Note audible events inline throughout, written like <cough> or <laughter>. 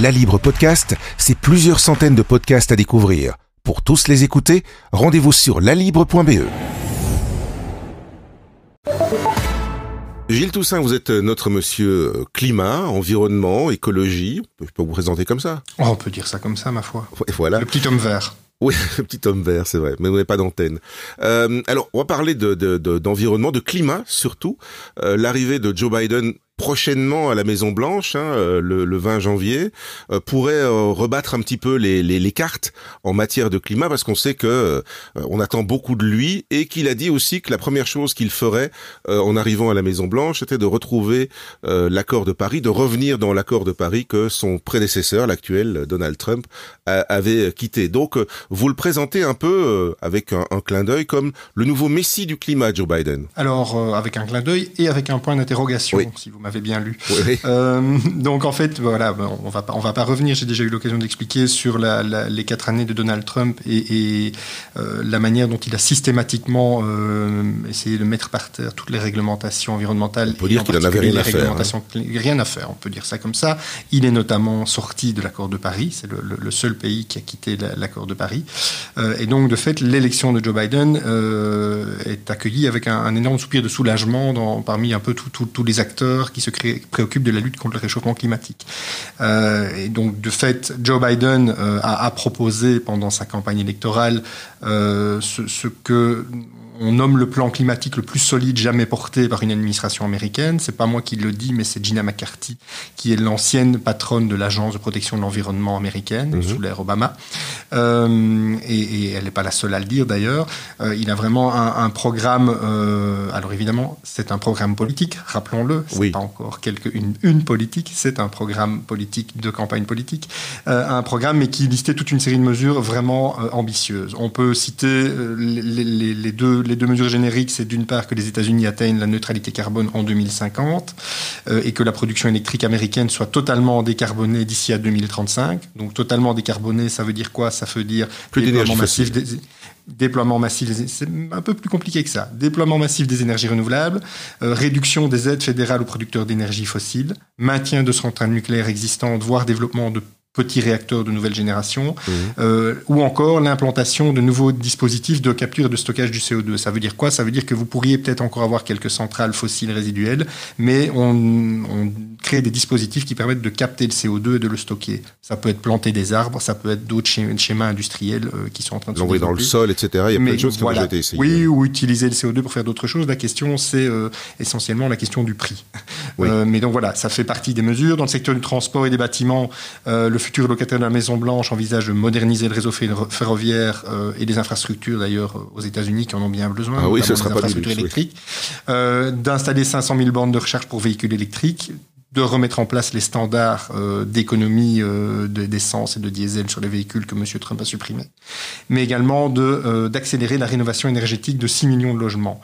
La Libre Podcast, c'est plusieurs centaines de podcasts à découvrir. Pour tous les écouter, rendez-vous sur lalibre.be. Gilles Toussaint, vous êtes notre monsieur euh, climat, environnement, écologie. Je peux vous présenter comme ça? Oh, on peut dire ça comme ça, ma foi. Et voilà. Le petit homme vert. Oui, <laughs> le petit homme vert, c'est vrai, mais vous n'avez pas d'antenne. Euh, alors, on va parler d'environnement, de, de, climat surtout. Euh, L'arrivée de Joe Biden prochainement à la Maison Blanche, hein, euh, le, le, 20 janvier, euh, pourrait euh, rebattre un petit peu les, les, les, cartes en matière de climat, parce qu'on sait que on attend beaucoup de lui et qu'il a dit aussi que la première chose qu'il ferait en arrivant à la Maison Blanche, c'était de retrouver l'accord de Paris, de revenir dans l'accord de Paris que son prédécesseur, l'actuel Donald Trump, avait quitté. Donc, vous le présentez un peu avec un, un clin d'œil comme le nouveau messie du climat, Joe Biden. Alors, avec un clin d'œil et avec un point d'interrogation, oui. si vous m'avez bien lu. Oui. Euh, donc en fait, voilà, on va pas, on va pas revenir. J'ai déjà eu l'occasion d'expliquer sur la, la, les quatre années de Donald Trump et, et euh, la manière dont il a systématiquement euh, essayé de mettre par terre toutes les réglementations environnementales. On peut dire qu'il en avait rien à faire. Hein. Rien à faire, on peut dire ça comme ça. Il est notamment sorti de l'accord de Paris. C'est le, le, le, seul pays qui a quitté l'accord de Paris. Et donc de fait, l'élection de Joe Biden est accueillie avec un, un, énorme soupir de soulagement dans, parmi un peu tous les acteurs qui se préoccupe de la lutte contre le réchauffement climatique. Euh, et donc, de fait, Joe Biden euh, a, proposé pendant sa campagne électorale euh, ce que on nomme le plan climatique le plus solide jamais porté par une administration américaine. C'est pas moi qui le dis, mais c'est Gina McCarthy, qui est l'ancienne patronne de l'agence de protection de l'environnement américaine mmh. sous l'ère Obama. Euh, et, et, elle n'est pas la seule à le dire d'ailleurs. Euh, il a vraiment un, un programme. Euh, alors évidemment, c'est un programme politique. Rappelons-le. C'est oui. pas encore quelque une, une politique. C'est un programme politique de campagne politique. Un programme, mais qui listait toute une série de mesures vraiment ambitieuses. On peut citer les, les, les deux les deux mesures génériques, c'est d'une part que les États-Unis atteignent la neutralité carbone en 2050 euh, et que la production électrique américaine soit totalement décarbonée d'ici à 2035. Donc totalement décarbonée, ça veut dire quoi? Ça veut dire plus déploiement massif des, déploiement massif, c'est un peu plus compliqué que ça. Déploiement massif des énergies renouvelables, euh, réduction des aides fédérales aux producteurs d'énergie fossile, maintien de centrales nucléaires existantes, voire développement de petits réacteurs de nouvelle génération, mmh. euh, ou encore l'implantation de nouveaux dispositifs de capture et de stockage du CO2. Ça veut dire quoi? Ça veut dire que vous pourriez peut-être encore avoir quelques centrales fossiles résiduelles, mais on, on, crée des dispositifs qui permettent de capter le CO2 et de le stocker. Ça peut être planter des arbres, ça peut être d'autres schémas industriels euh, qui sont en train de L'envoyer dans le sol, etc. Il y a mais plein de choses qui voilà. ont déjà été essayées. Oui, ou utiliser le CO2 pour faire d'autres choses. La question, c'est euh, essentiellement la question du prix. Oui. Euh, mais donc voilà, ça fait partie des mesures. Dans le secteur du transport et des bâtiments, le futur locataire de la Maison Blanche envisage de moderniser le réseau ferroviaire euh, et des infrastructures d'ailleurs aux États-Unis qui en ont bien besoin, ah oui, ce sera des infrastructures pas électriques, oui. euh, d'installer 500 000 bornes de recharge pour véhicules électriques, de remettre en place les standards euh, d'économie euh, d'essence et de diesel sur les véhicules que M. Trump a supprimés, mais également de d'accélérer la rénovation énergétique de 6 millions de logements.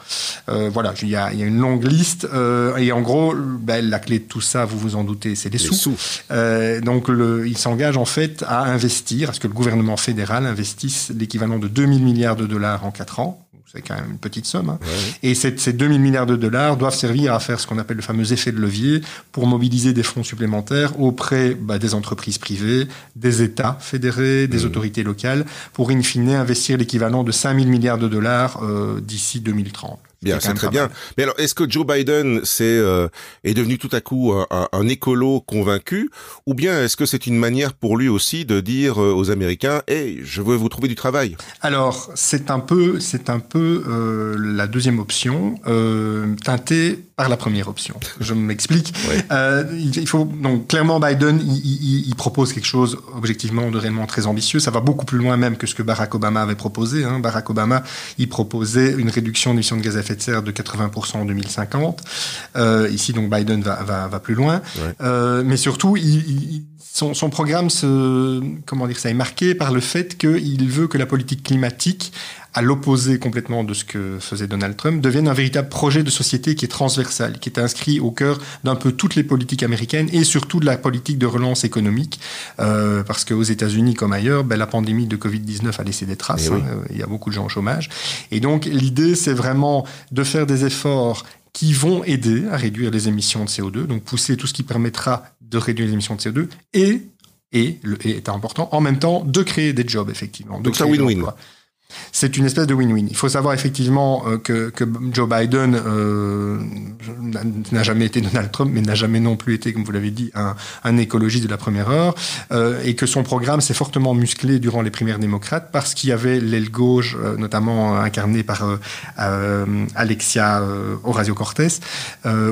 Euh, voilà, il y, y, a, une longue liste euh, et en gros, ben, la clé de tout ça, vous vous en doutez, c'est les, les, sous. sous. Euh, donc, le, il s'engage en fait à investir, à ce que le gouvernement fédéral investisse l'équivalent de 2000 milliards de dollars en 4 ans c'est quand même une petite somme. Hein. Ouais. Et cette, ces 2000 milliards de dollars doivent servir à faire ce qu'on appelle le fameux effet de levier pour mobiliser des fonds supplémentaires auprès bah, des entreprises privées, des États fédérés, des mmh. autorités locales, pour in fine investir l'équivalent de 5000 milliards de dollars euh, d'ici 2030. Bien, c'est très bien. Mal. Mais alors, est-ce que Joe Biden c'est euh, est devenu tout à coup un, un, un écolo convaincu, ou bien est-ce que c'est une manière pour lui aussi de dire euh, aux Américains, hey, je veux vous trouver du travail Alors, c'est un peu, c'est un peu euh, la deuxième option, euh, teintée par la première option. Je m'explique. oui. Euh, il faut donc clairement Biden, il, il, il, propose quelque chose objectivement de réellement très ambitieux. Ça va beaucoup plus loin même que ce que Barack Obama avait proposé. Hein. Barack Obama, il proposait une réduction d'émissions de gaz à effet de serre de 80% en 2050. Euh, ici, donc Biden va, va, va plus loin. Euh, mais surtout, il, son, son, programme se, comment dire ça, est marqué par le fait qu'il veut que la politique climatique à l'opposé complètement de ce que faisait Donald Trump, devienne un véritable projet de société qui est transversal, qui est inscrit au cœur d'un peu toutes les politiques américaines et surtout de la politique de relance économique, euh, parce qu'aux États-Unis comme ailleurs, ben, la pandémie de Covid-19 a laissé des traces, oui. hein, il y a beaucoup de gens au chômage. Et donc l'idée, c'est vraiment de faire des efforts qui vont aider à réduire les émissions de CO2, donc pousser tout ce qui permettra de réduire les émissions de CO2 et et, le, et est important, en même temps de créer des jobs, effectivement. Donc c'est un win-win. C'est une espèce de win-win. Il faut savoir effectivement euh, que, que, Joe Biden euh, n'a jamais été Donald Trump, mais n'a jamais non plus été, comme vous l'avez dit, un, un, écologiste de la première heure, euh, et que son programme s'est fortement musclé durant les primaires démocrates parce qu'il y avait l'aile gauche, notamment incarnée par euh, Alexia Ocasio-Cortez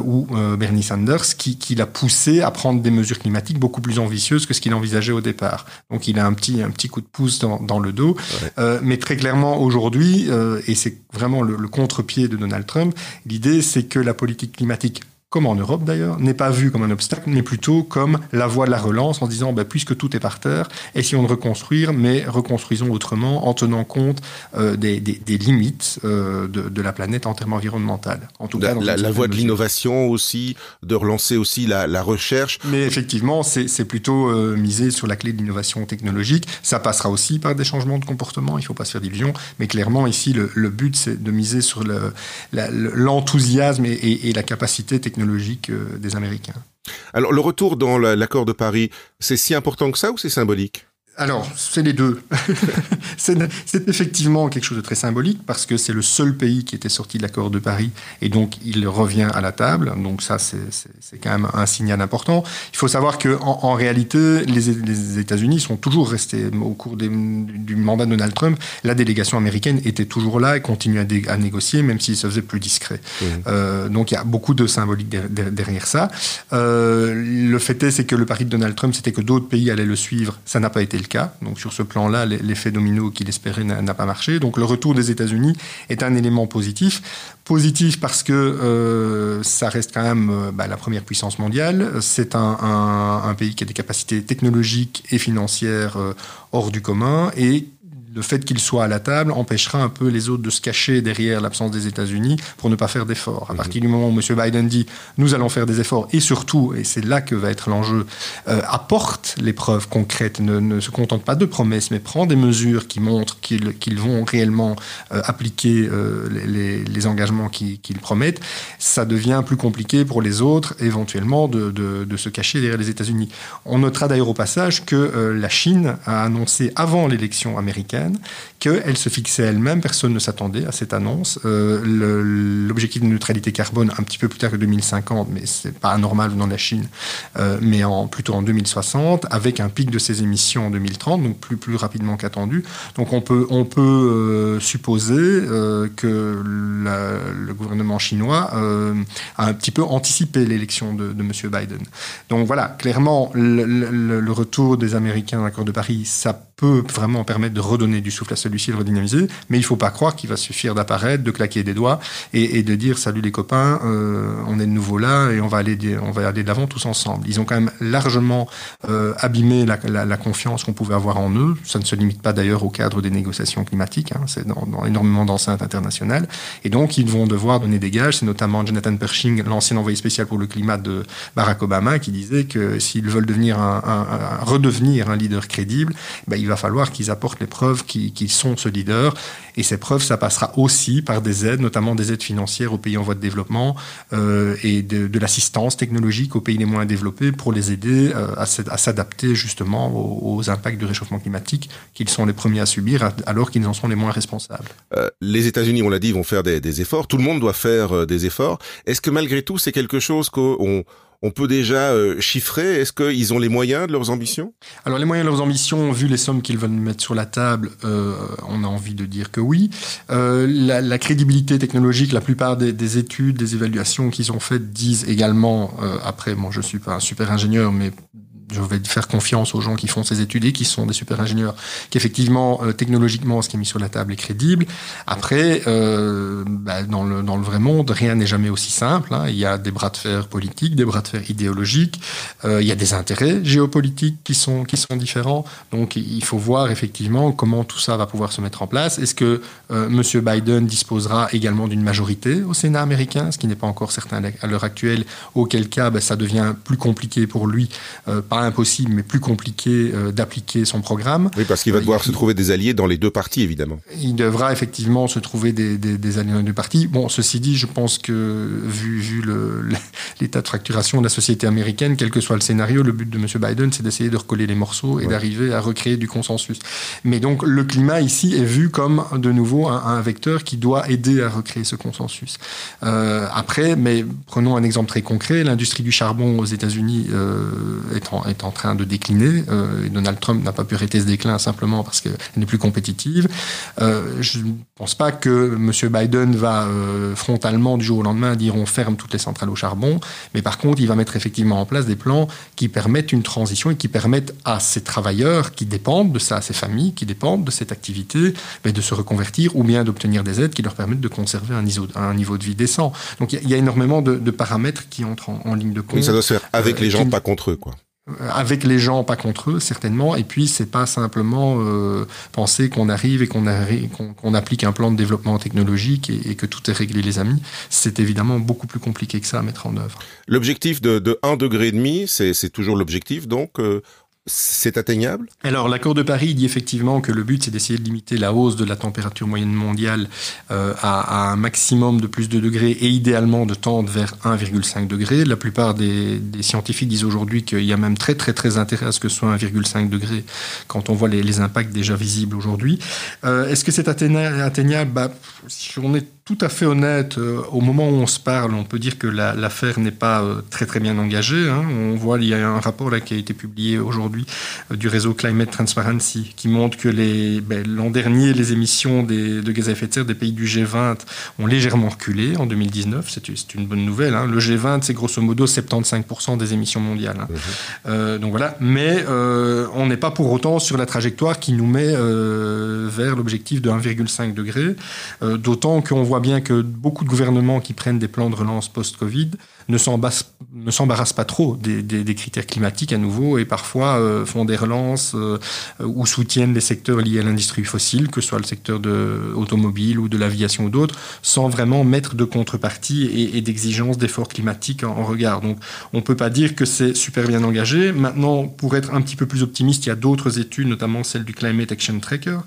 ou Bernie Sanders, qui, qui l'a poussé à prendre des mesures climatiques beaucoup plus ambitieuses que ce qu'il envisageait au départ. Donc il a un petit, un petit coup de pouce dans, dans le dos, ouais. mais très clairement aujourd'hui, euh, et c'est vraiment le, le contre-pied de Donald Trump, l'idée c'est que la politique climatique comme en Europe d'ailleurs, n'est pas vu comme un obstacle, mais plutôt comme la voie de la relance en disant bah, puisque tout est par terre, essayons de reconstruire, mais reconstruisons autrement en tenant compte euh, des, des, des, limites euh, de, de, la planète en termes environnementaux. En tout la, cas, la, la voie de l'innovation aussi, de relancer aussi la, la recherche. Mais effectivement, c'est plutôt euh, misé sur la clé de l'innovation technologique. Ça passera aussi par des changements de comportement, il ne faut pas se faire d'illusions, mais clairement ici, le, le but, c'est de miser sur l'enthousiasme le, et, et, et la capacité technologique technologique des Américains. Alors le retour dans l'accord de Paris, c'est si important que ça ou c'est symbolique? Alors, c'est les deux. <laughs> c'est effectivement quelque chose de très symbolique parce que c'est le seul pays qui était sorti de l'accord de Paris et donc il revient à la table. Donc ça, c'est quand même un signal important. Il faut savoir que en, en réalité, les, les États-Unis sont toujours restés au cours des, du mandat de Donald Trump. La délégation américaine était toujours là et continue à, dé, à négocier, même s'il se faisait plus discret. Mmh. Euh, donc il y a beaucoup de symbolique derrière, derrière ça. Euh, le fait est, c'est que le pari de Donald Trump, c'était que d'autres pays allaient le suivre. Ça n'a pas été le cas. Donc sur ce plan-là, l'effet domino qu'il espérait n'a pas marché. Donc le retour des États-Unis est un élément positif. Positif parce que euh, ça reste quand même euh, bah, la première puissance mondiale. C'est un, pays qui a des capacités technologiques et financières euh, hors du commun et le fait qu'il soit à la table empêchera un peu les autres de se cacher derrière l'absence des États-Unis pour ne pas faire d'efforts. À mmh. partir du moment où M. Biden dit nous allons faire des efforts et surtout, et c'est là que va être l'enjeu, euh, apporte les preuves concrètes, ne, ne, se contente pas de promesses, mais prend des mesures qui montrent qu'ils qu vont réellement euh, appliquer euh, les, les, engagements qu'ils qu promettent, ça devient plus compliqué pour les autres éventuellement de, de, de se cacher derrière les États-Unis. On notera d'ailleurs au passage que la Chine a annoncé avant l'élection américaine qu'elle se fixait elle-même. Personne ne s'attendait à cette annonce. Euh, L'objectif de neutralité carbone un petit peu plus tard que 2050, mais c'est pas anormal venant de la Chine, euh, mais plutôt en 2060, avec un pic de ses émissions en 2030, donc plus, plus rapidement qu'attendu. Donc on peut, on peut euh, supposer que le gouvernement chinois a un petit peu anticipé l'élection de, de M. Biden. Donc voilà, clairement, le retour des Américains à l'accord de Paris, ça peut vraiment permettre de redonner du souffle à celui-ci, de redynamiser, mais il ne faut pas croire qu'il va suffire d'apparaître, de claquer des doigts et, et, de dire salut les copains, euh, on est de nouveau là et on va aller, on va aller de l'avant tous ensemble. Ils ont quand même largement euh, abîmé la, la, la confiance qu'on pouvait avoir en eux. Ça ne se limite pas d'ailleurs au cadre des négociations climatiques, hein, c'est dans, dans, énormément d'enceintes internationales. Et donc ils vont devoir donner des gages. C'est notamment Jonathan Pershing, l'ancien envoyé spécial pour le climat de Barack Obama, qui disait que s'ils veulent devenir un, un, un, redevenir un leader crédible, ben, il va falloir qu'ils apportent les preuves qu'ils qui sont ce leader. Et ces preuves, ça passera aussi par des aides, notamment des aides financières aux pays en voie de développement euh, et de, l'assistance technologique aux pays les moins développés pour les aider euh, à, s'adapter justement aux, impacts du réchauffement climatique qu'ils sont les premiers à subir alors qu'ils en sont les moins responsables. Euh, les États-Unis, on l'a dit, vont faire des, efforts. Tout le monde doit faire des efforts. Est-ce que malgré tout, c'est quelque chose qu'on on peut déjà euh, chiffrer Est-ce qu'ils ont les moyens de leurs ambitions? Alors les moyens de leurs ambitions, vu les sommes qu'ils veulent mettre sur la table, euh, on a envie de dire que oui. Euh, la, crédibilité technologique, la plupart des, des études, des évaluations qu'ils ont faites disent également, après, moi je suis pas un super ingénieur, mais je vais faire confiance aux gens qui font ces études et qui sont des super ingénieurs, qu'effectivement, euh, technologiquement, ce qui est mis sur la table est crédible. Après, euh, bah, dans, le, dans le vrai monde, rien n'est jamais aussi simple. Hein. Il y a des bras de fer politiques, des bras de fer idéologiques, euh, il y a des intérêts géopolitiques qui sont, qui sont différents. Donc, il faut voir effectivement comment tout ça va pouvoir se mettre en place. Est-ce que euh, M. Biden disposera également d'une majorité au Sénat américain, ce qui n'est pas encore certain à l'heure actuelle, auquel cas, bah, ça devient plus compliqué pour lui, pas impossible, mais plus compliqué d'appliquer son programme. Oui, parce qu'il va devoir se trouver des alliés dans les deux parties, évidemment. Il devra effectivement se trouver des, des, alliés dans les deux parties. Bon, ceci dit, je pense que vu, vu <laughs> l'état de fracturation de la société américaine, quel que soit le scénario, le but de M. Biden, c'est d'essayer de recoller les morceaux et d'arriver à recréer du consensus. Mais donc le climat ici est vu comme de nouveau un, vecteur qui doit aider à recréer ce consensus. Euh, après, mais prenons un exemple très concret, l'industrie du charbon aux États-Unis euh, est, en, est, en, train de décliner. Euh, Donald Trump n'a pas pu arrêter ce déclin simplement parce qu'elle n'est plus compétitive. Euh, je ne pense pas que M. Biden va euh, frontalement du jour au lendemain dire on ferme toutes les centrales au charbon, mais par contre il va mettre effectivement en place des plans qui permettent une transition et qui permettent à ces travailleurs qui dépendent de ça, à ces familles qui dépendent de cette activité, mais de se reconvertir ou bien d'obtenir des aides qui leur permettent de conserver un niveau, un niveau de vie décent. Donc il y, a énormément de, paramètres qui entrent en, ligne de compte. ça doit se faire avec les gens, pas contre eux, quoi. Euh, avec les gens, pas contre eux, certainement. Et puis, c'est pas simplement euh, penser qu'on arrive et qu'on applique un plan de développement technologique et, que tout est réglé, les amis. C'est évidemment beaucoup plus compliqué que ça à mettre en œuvre. L'objectif de, de 1,5 degré, c'est toujours l'objectif. Donc, euh, c'est atteignable? Alors l'accord de Paris dit effectivement que le but c'est d'essayer de limiter la hausse de la température moyenne mondiale euh, à, un maximum de plus de degrés et idéalement de tendre vers 1,5 degré. La plupart des, scientifiques disent aujourd'hui qu'il y a même très très très intérêt à ce que ce soit 1,5 degré quand on voit les, impacts déjà visibles aujourd'hui. Euh, est-ce que c'est atteignable? Bah, Si on est tout à fait honnête, euh, au moment où on se parle, on peut dire que l'affaire n'est pas euh, très très bien engagée. Hein. On voit, il y a un rapport là qui a été publié aujourd'hui euh, du réseau Climate Transparency qui montre que ben, l'an dernier, les émissions des, de gaz à effet de serre des pays du G20 ont légèrement reculé en 2019. C'est une bonne nouvelle. Hein. Le G20, c'est grosso modo 75% des émissions mondiales. Hein. Mmh. donc voilà. Mais on n'est pas pour autant sur la trajectoire qui nous met vers l'objectif de 1,5 degré. D'autant qu'on voit voit bien que beaucoup de gouvernements qui prennent des plans de relance post-Covid ne s'embarrassent pas trop des, critères climatiques à nouveau et parfois euh, font des relances euh, ou soutiennent les secteurs liés à l'industrie fossile, que ce soit le secteur de automobile ou de l'aviation ou d'autres, sans vraiment mettre de contrepartie et, d'exigence d'efforts climatiques en, regard. Donc on ne peut pas dire que c'est super bien engagé. Maintenant, pour être un petit peu plus optimiste, il y a d'autres études, notamment celle du Climate Action Tracker,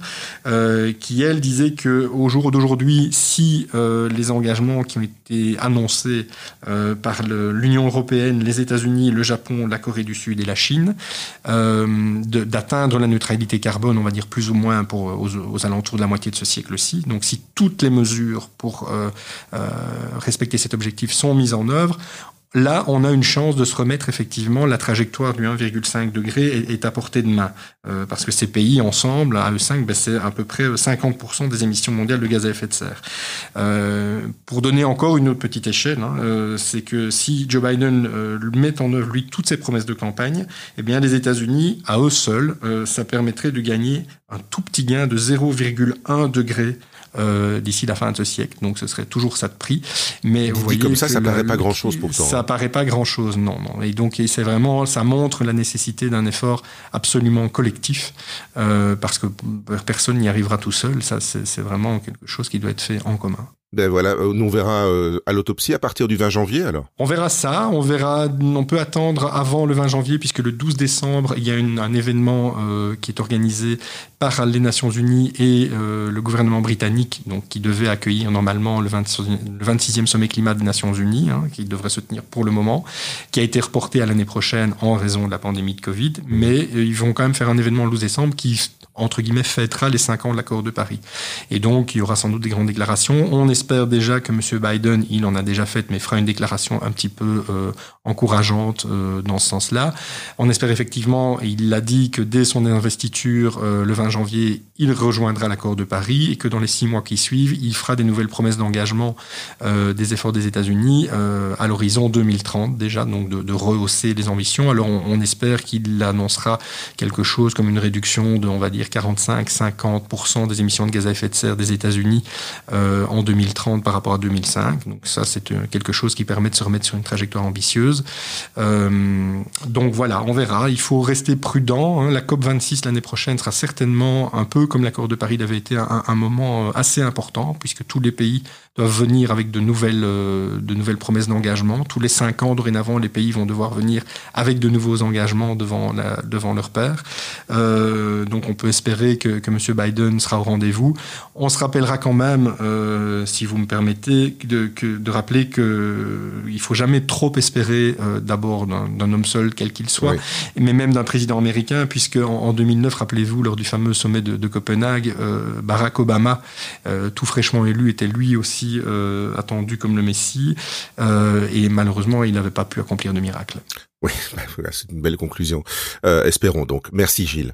euh, qui elle disait que au jour d'aujourd'hui, si les engagements qui ont été annoncés par l'Union européenne, les États-Unis, le Japon, la Corée du Sud et la Chine, euh, d'atteindre la neutralité carbone, on va dire plus ou moins aux, alentours de la moitié de ce siècle-ci. Donc si toutes les mesures pour euh, euh, respecter cet objectif sont mises en œuvre, Là, on a une chance de se remettre effectivement, la trajectoire du 1,5 degré est, à portée de main. Euh, parce que ces pays, ensemble, à E5, ben, c'est à peu près 50% des émissions mondiales de gaz à effet de serre. Euh, pour donner encore une autre petite échelle, hein, euh, c'est que si Joe Biden met en œuvre, lui, toutes ses promesses de campagne, eh bien, les États-Unis, à eux seuls, ça permettrait de gagner un tout petit gain de 0,1 degré euh, d'ici la fin de ce siècle. Donc ce serait toujours ça de prix. Mais vous voyez comme ça, ça paraît pas grand-chose pourtant. Ça paraît pas grand-chose, non, non. Et donc c'est vraiment, ça montre la nécessité d'un effort absolument collectif, euh, parce que personne n'y arrivera tout seul. Ça, c'est vraiment quelque chose qui doit être fait en commun. Ben voilà, euh, on verra euh, à l'autopsie à partir du 20 janvier alors. On verra ça, on verra, on peut attendre avant le 20 janvier puisque le 12 décembre il y a un événement euh, qui est organisé par les Nations Unies et le gouvernement britannique, donc qui devait accueillir normalement le, 26e sommet climat des Nations Unies, hein, qui devrait se tenir pour le moment, qui a été reporté à l'année prochaine en raison de la pandémie de Covid, mais ils vont quand même faire un événement le 12 décembre qui entre guillemets, fêtera les cinq ans de l'accord de Paris. Et donc, il y aura sans doute des grandes déclarations. On espère déjà que M. Biden, il en a déjà fait, mais fera une déclaration un petit peu euh, encourageante euh, dans ce sens-là. On espère effectivement, il l'a dit, que dès son investiture, euh, le 20 janvier, il rejoindra l'accord de Paris et que dans les six mois qui suivent, il fera des nouvelles promesses d'engagement des efforts des États-Unis à l'horizon 2030 déjà, donc de, de, rehausser les ambitions. Alors, on, on espère qu'il annoncera quelque chose comme une réduction de, on va dire, réduire 45-50% des émissions de gaz à effet de serre des États-Unis euh, en 2030 par rapport à 2005. Donc ça, c'est quelque chose qui permet de se remettre sur une trajectoire ambitieuse. Euh, donc voilà, on verra. Il faut rester prudent. Hein. La COP 26 l'année prochaine sera certainement un peu comme l'accord de Paris l'avait été un, moment assez important puisque tous les pays doivent venir avec de nouvelles, euh, de nouvelles promesses d'engagement. Tous les cinq ans, dorénavant, les pays vont devoir venir avec de nouveaux engagements devant, devant leur père. Euh, donc on peut espérer que, que M. Biden sera au rendez-vous. On se rappellera quand même, euh, si vous me permettez, de, que, de rappeler qu'il ne faut jamais trop espérer euh, d'abord d'un homme seul, quel qu'il soit, mais même d'un président américain, puisque en, en 2009, rappelez-vous, lors du fameux sommet de, de Copenhague, euh, Barack Obama, euh, tout fraîchement élu, était lui aussi euh, attendu comme le Messie, euh, et malheureusement, il n'avait pas pu accomplir de miracle. Oui, <laughs> c'est une belle conclusion. Euh, espérons donc. Merci Gilles.